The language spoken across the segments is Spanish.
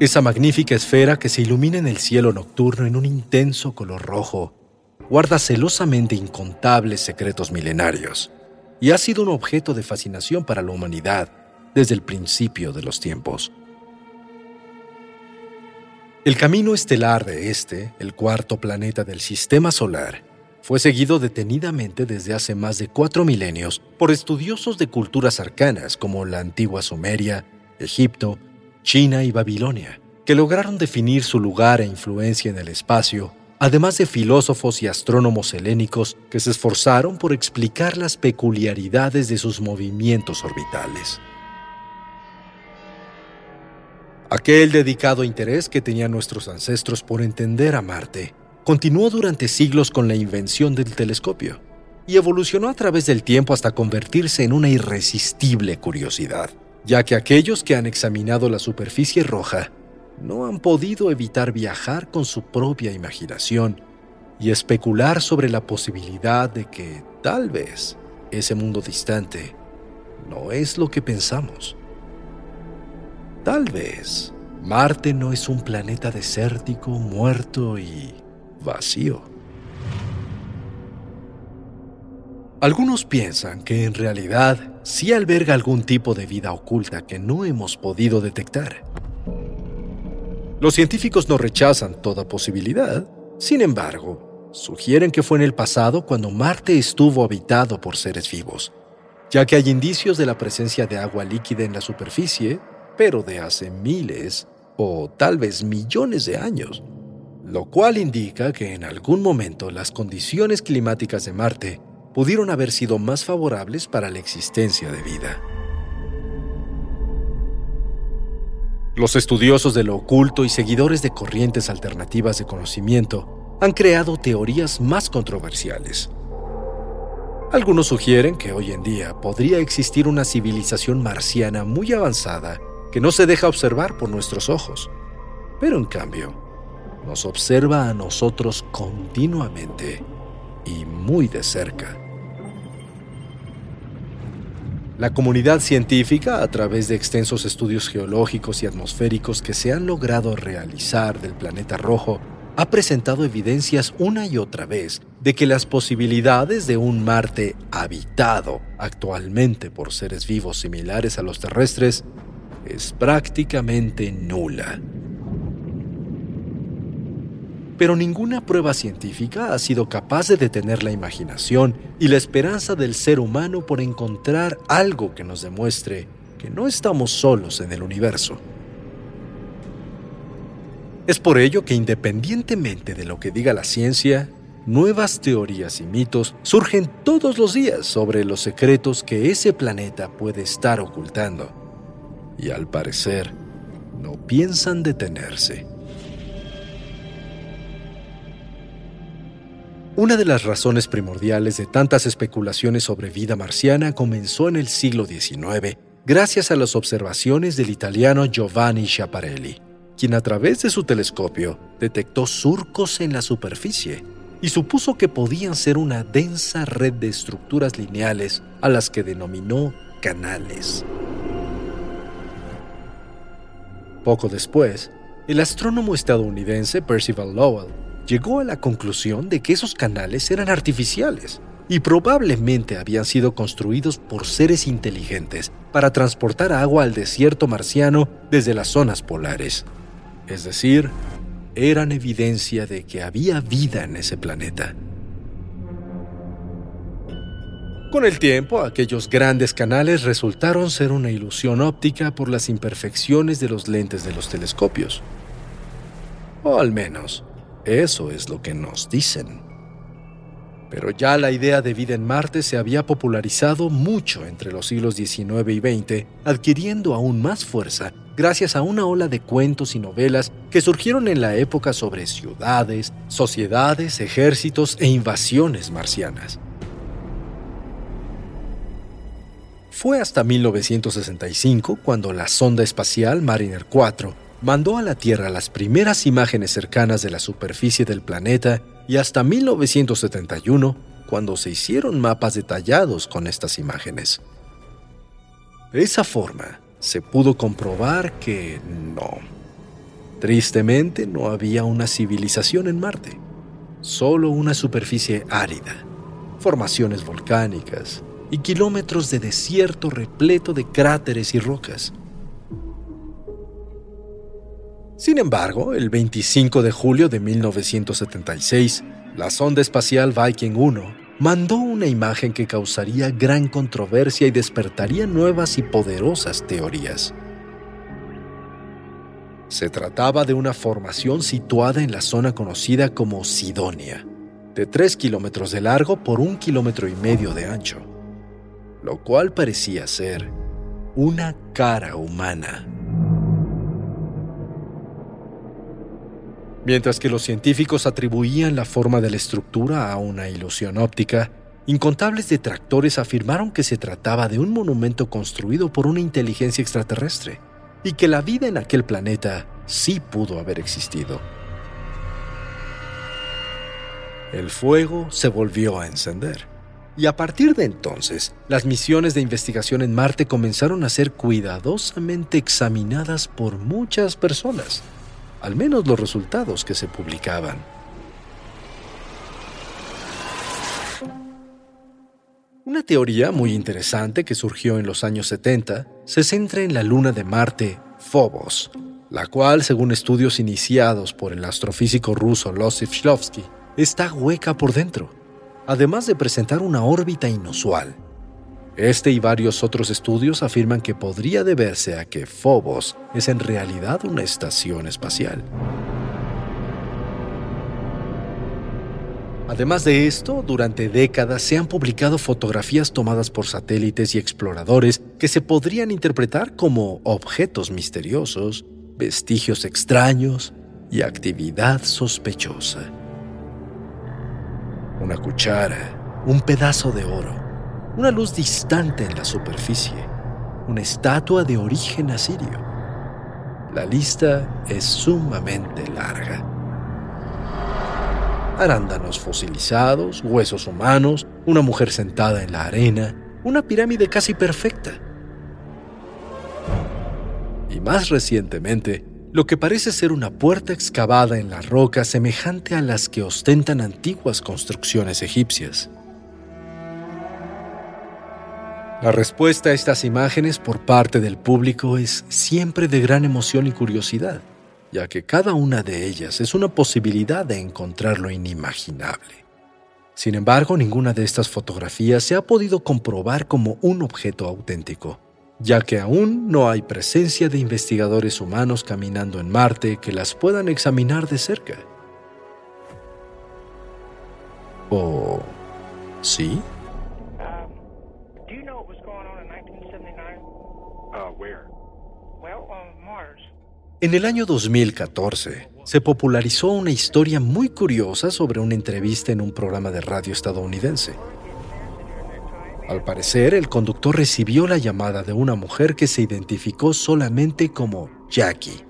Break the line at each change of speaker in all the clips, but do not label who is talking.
Esa magnífica esfera que se ilumina en el cielo nocturno en un intenso color rojo, guarda celosamente incontables secretos milenarios y ha sido un objeto de fascinación para la humanidad desde el principio de los tiempos. El camino estelar de este, el cuarto planeta del Sistema Solar, fue seguido detenidamente desde hace más de cuatro milenios por estudiosos de culturas arcanas como la antigua Sumeria, Egipto, China y Babilonia, que lograron definir su lugar e influencia en el espacio, además de filósofos y astrónomos helénicos que se esforzaron por explicar las peculiaridades de sus movimientos orbitales. Aquel dedicado interés que tenían nuestros ancestros por entender a Marte continuó durante siglos con la invención del telescopio y evolucionó a través del tiempo hasta convertirse en una irresistible curiosidad, ya que aquellos que han examinado la superficie roja no han podido evitar viajar con su propia imaginación y especular sobre la posibilidad de que tal vez ese mundo distante no es lo que pensamos. Tal vez Marte no es un planeta desértico, muerto y vacío. Algunos piensan que en realidad sí alberga algún tipo de vida oculta que no hemos podido detectar. Los científicos no rechazan toda posibilidad, sin embargo, sugieren que fue en el pasado cuando Marte estuvo habitado por seres vivos, ya que hay indicios de la presencia de agua líquida en la superficie, pero de hace miles o tal vez millones de años lo cual indica que en algún momento las condiciones climáticas de Marte pudieron haber sido más favorables para la existencia de vida. Los estudiosos de lo oculto y seguidores de corrientes alternativas de conocimiento han creado teorías más controversiales. Algunos sugieren que hoy en día podría existir una civilización marciana muy avanzada que no se deja observar por nuestros ojos, pero en cambio nos observa a nosotros continuamente y muy de cerca. La comunidad científica, a través de extensos estudios geológicos y atmosféricos que se han logrado realizar del planeta rojo, ha presentado evidencias una y otra vez de que las posibilidades de un Marte habitado actualmente por seres vivos similares a los terrestres es prácticamente nula pero ninguna prueba científica ha sido capaz de detener la imaginación y la esperanza del ser humano por encontrar algo que nos demuestre que no estamos solos en el universo. Es por ello que independientemente de lo que diga la ciencia, nuevas teorías y mitos surgen todos los días sobre los secretos que ese planeta puede estar ocultando. Y al parecer, no piensan detenerse. Una de las razones primordiales de tantas especulaciones sobre vida marciana comenzó en el siglo XIX gracias a las observaciones del italiano Giovanni Schiaparelli, quien a través de su telescopio detectó surcos en la superficie y supuso que podían ser una densa red de estructuras lineales a las que denominó canales. Poco después, el astrónomo estadounidense Percival Lowell llegó a la conclusión de que esos canales eran artificiales y probablemente habían sido construidos por seres inteligentes para transportar agua al desierto marciano desde las zonas polares. Es decir, eran evidencia de que había vida en ese planeta. Con el tiempo, aquellos grandes canales resultaron ser una ilusión óptica por las imperfecciones de los lentes de los telescopios. O al menos, eso es lo que nos dicen. Pero ya la idea de vida en Marte se había popularizado mucho entre los siglos XIX y XX, adquiriendo aún más fuerza gracias a una ola de cuentos y novelas que surgieron en la época sobre ciudades, sociedades, ejércitos e invasiones marcianas. Fue hasta 1965 cuando la sonda espacial Mariner 4 mandó a la Tierra las primeras imágenes cercanas de la superficie del planeta y hasta 1971 cuando se hicieron mapas detallados con estas imágenes. De esa forma, se pudo comprobar que no. Tristemente no había una civilización en Marte, solo una superficie árida, formaciones volcánicas y kilómetros de desierto repleto de cráteres y rocas. Sin embargo, el 25 de julio de 1976, la sonda espacial Viking 1 mandó una imagen que causaría gran controversia y despertaría nuevas y poderosas teorías. Se trataba de una formación situada en la zona conocida como Sidonia, de 3 kilómetros de largo por un kilómetro y medio de ancho, lo cual parecía ser una cara humana. Mientras que los científicos atribuían la forma de la estructura a una ilusión óptica, incontables detractores afirmaron que se trataba de un monumento construido por una inteligencia extraterrestre y que la vida en aquel planeta sí pudo haber existido. El fuego se volvió a encender. Y a partir de entonces, las misiones de investigación en Marte comenzaron a ser cuidadosamente examinadas por muchas personas al menos los resultados que se publicaban. Una teoría muy interesante que surgió en los años 70 se centra en la luna de Marte, Phobos, la cual, según estudios iniciados por el astrofísico ruso Losif Shlovsky, está hueca por dentro, además de presentar una órbita inusual este y varios otros estudios afirman que podría deberse a que Phobos es en realidad una estación espacial. Además de esto, durante décadas se han publicado fotografías tomadas por satélites y exploradores que se podrían interpretar como objetos misteriosos, vestigios extraños y actividad sospechosa. Una cuchara, un pedazo de oro, una luz distante en la superficie, una estatua de origen asirio. La lista es sumamente larga. Arándanos fosilizados, huesos humanos, una mujer sentada en la arena, una pirámide casi perfecta. Y más recientemente, lo que parece ser una puerta excavada en la roca semejante a las que ostentan antiguas construcciones egipcias. La respuesta a estas imágenes por parte del público es siempre de gran emoción y curiosidad, ya que cada una de ellas es una posibilidad de encontrar lo inimaginable. Sin embargo, ninguna de estas fotografías se ha podido comprobar como un objeto auténtico, ya que aún no hay presencia de investigadores humanos caminando en Marte que las puedan examinar de cerca. ¿O sí? En el año 2014, se popularizó una historia muy curiosa sobre una entrevista en un programa de radio estadounidense. Al parecer, el conductor recibió la llamada de una mujer que se identificó solamente como Jackie,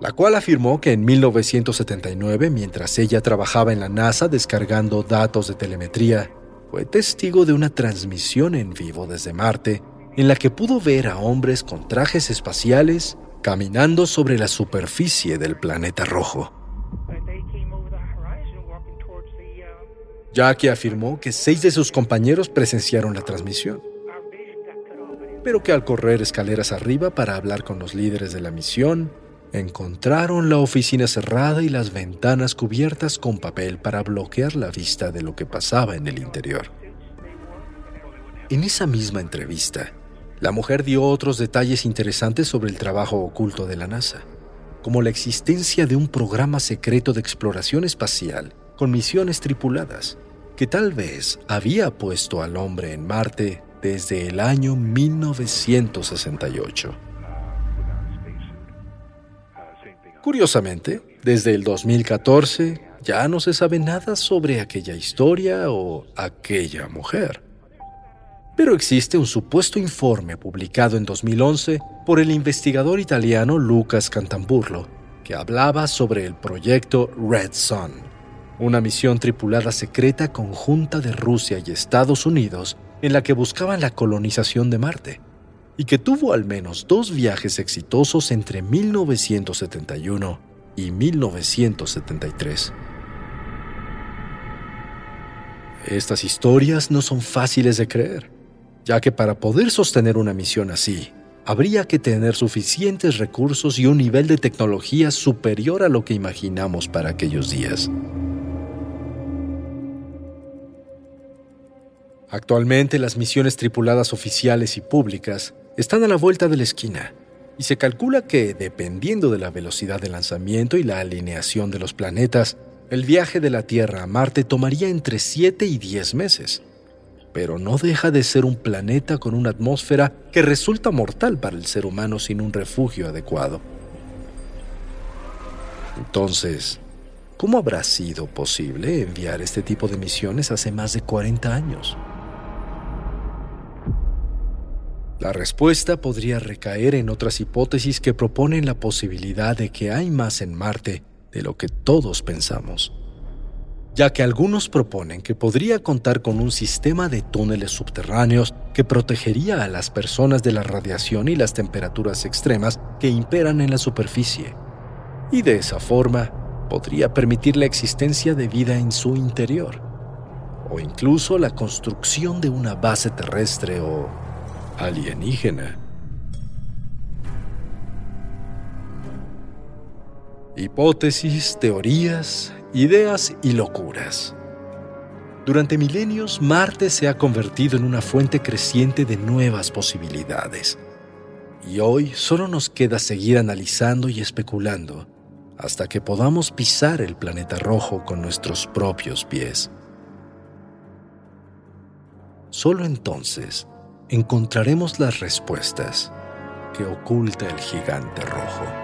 la cual afirmó que en 1979, mientras ella trabajaba en la NASA descargando datos de telemetría, fue testigo de una transmisión en vivo desde Marte en la que pudo ver a hombres con trajes espaciales caminando sobre la superficie del planeta rojo. Jackie afirmó que seis de sus compañeros presenciaron la transmisión, pero que al correr escaleras arriba para hablar con los líderes de la misión, encontraron la oficina cerrada y las ventanas cubiertas con papel para bloquear la vista de lo que pasaba en el interior. En esa misma entrevista, la mujer dio otros detalles interesantes sobre el trabajo oculto de la NASA, como la existencia de un programa secreto de exploración espacial con misiones tripuladas, que tal vez había puesto al hombre en Marte desde el año 1968. Curiosamente, desde el 2014 ya no se sabe nada sobre aquella historia o aquella mujer. Pero existe un supuesto informe publicado en 2011 por el investigador italiano Lucas Cantamburlo, que hablaba sobre el proyecto Red Sun, una misión tripulada secreta conjunta de Rusia y Estados Unidos en la que buscaban la colonización de Marte, y que tuvo al menos dos viajes exitosos entre 1971 y 1973. Estas historias no son fáciles de creer, ya que para poder sostener una misión así, habría que tener suficientes recursos y un nivel de tecnología superior a lo que imaginamos para aquellos días. Actualmente las misiones tripuladas oficiales y públicas están a la vuelta de la esquina y se calcula que, dependiendo de la velocidad de lanzamiento y la alineación de los planetas, el viaje de la Tierra a Marte tomaría entre 7 y 10 meses. Pero no deja de ser un planeta con una atmósfera que resulta mortal para el ser humano sin un refugio adecuado. Entonces, ¿cómo habrá sido posible enviar este tipo de misiones hace más de 40 años? La respuesta podría recaer en otras hipótesis que proponen la posibilidad de que hay más en Marte de lo que todos pensamos, ya que algunos proponen que podría contar con un sistema de túneles subterráneos que protegería a las personas de la radiación y las temperaturas extremas que imperan en la superficie, y de esa forma podría permitir la existencia de vida en su interior, o incluso la construcción de una base terrestre o alienígena. Hipótesis, teorías, ideas y locuras. Durante milenios, Marte se ha convertido en una fuente creciente de nuevas posibilidades. Y hoy solo nos queda seguir analizando y especulando hasta que podamos pisar el planeta rojo con nuestros propios pies. Solo entonces encontraremos las respuestas que oculta el gigante rojo.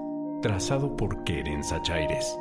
trazado por Keren Sachaires.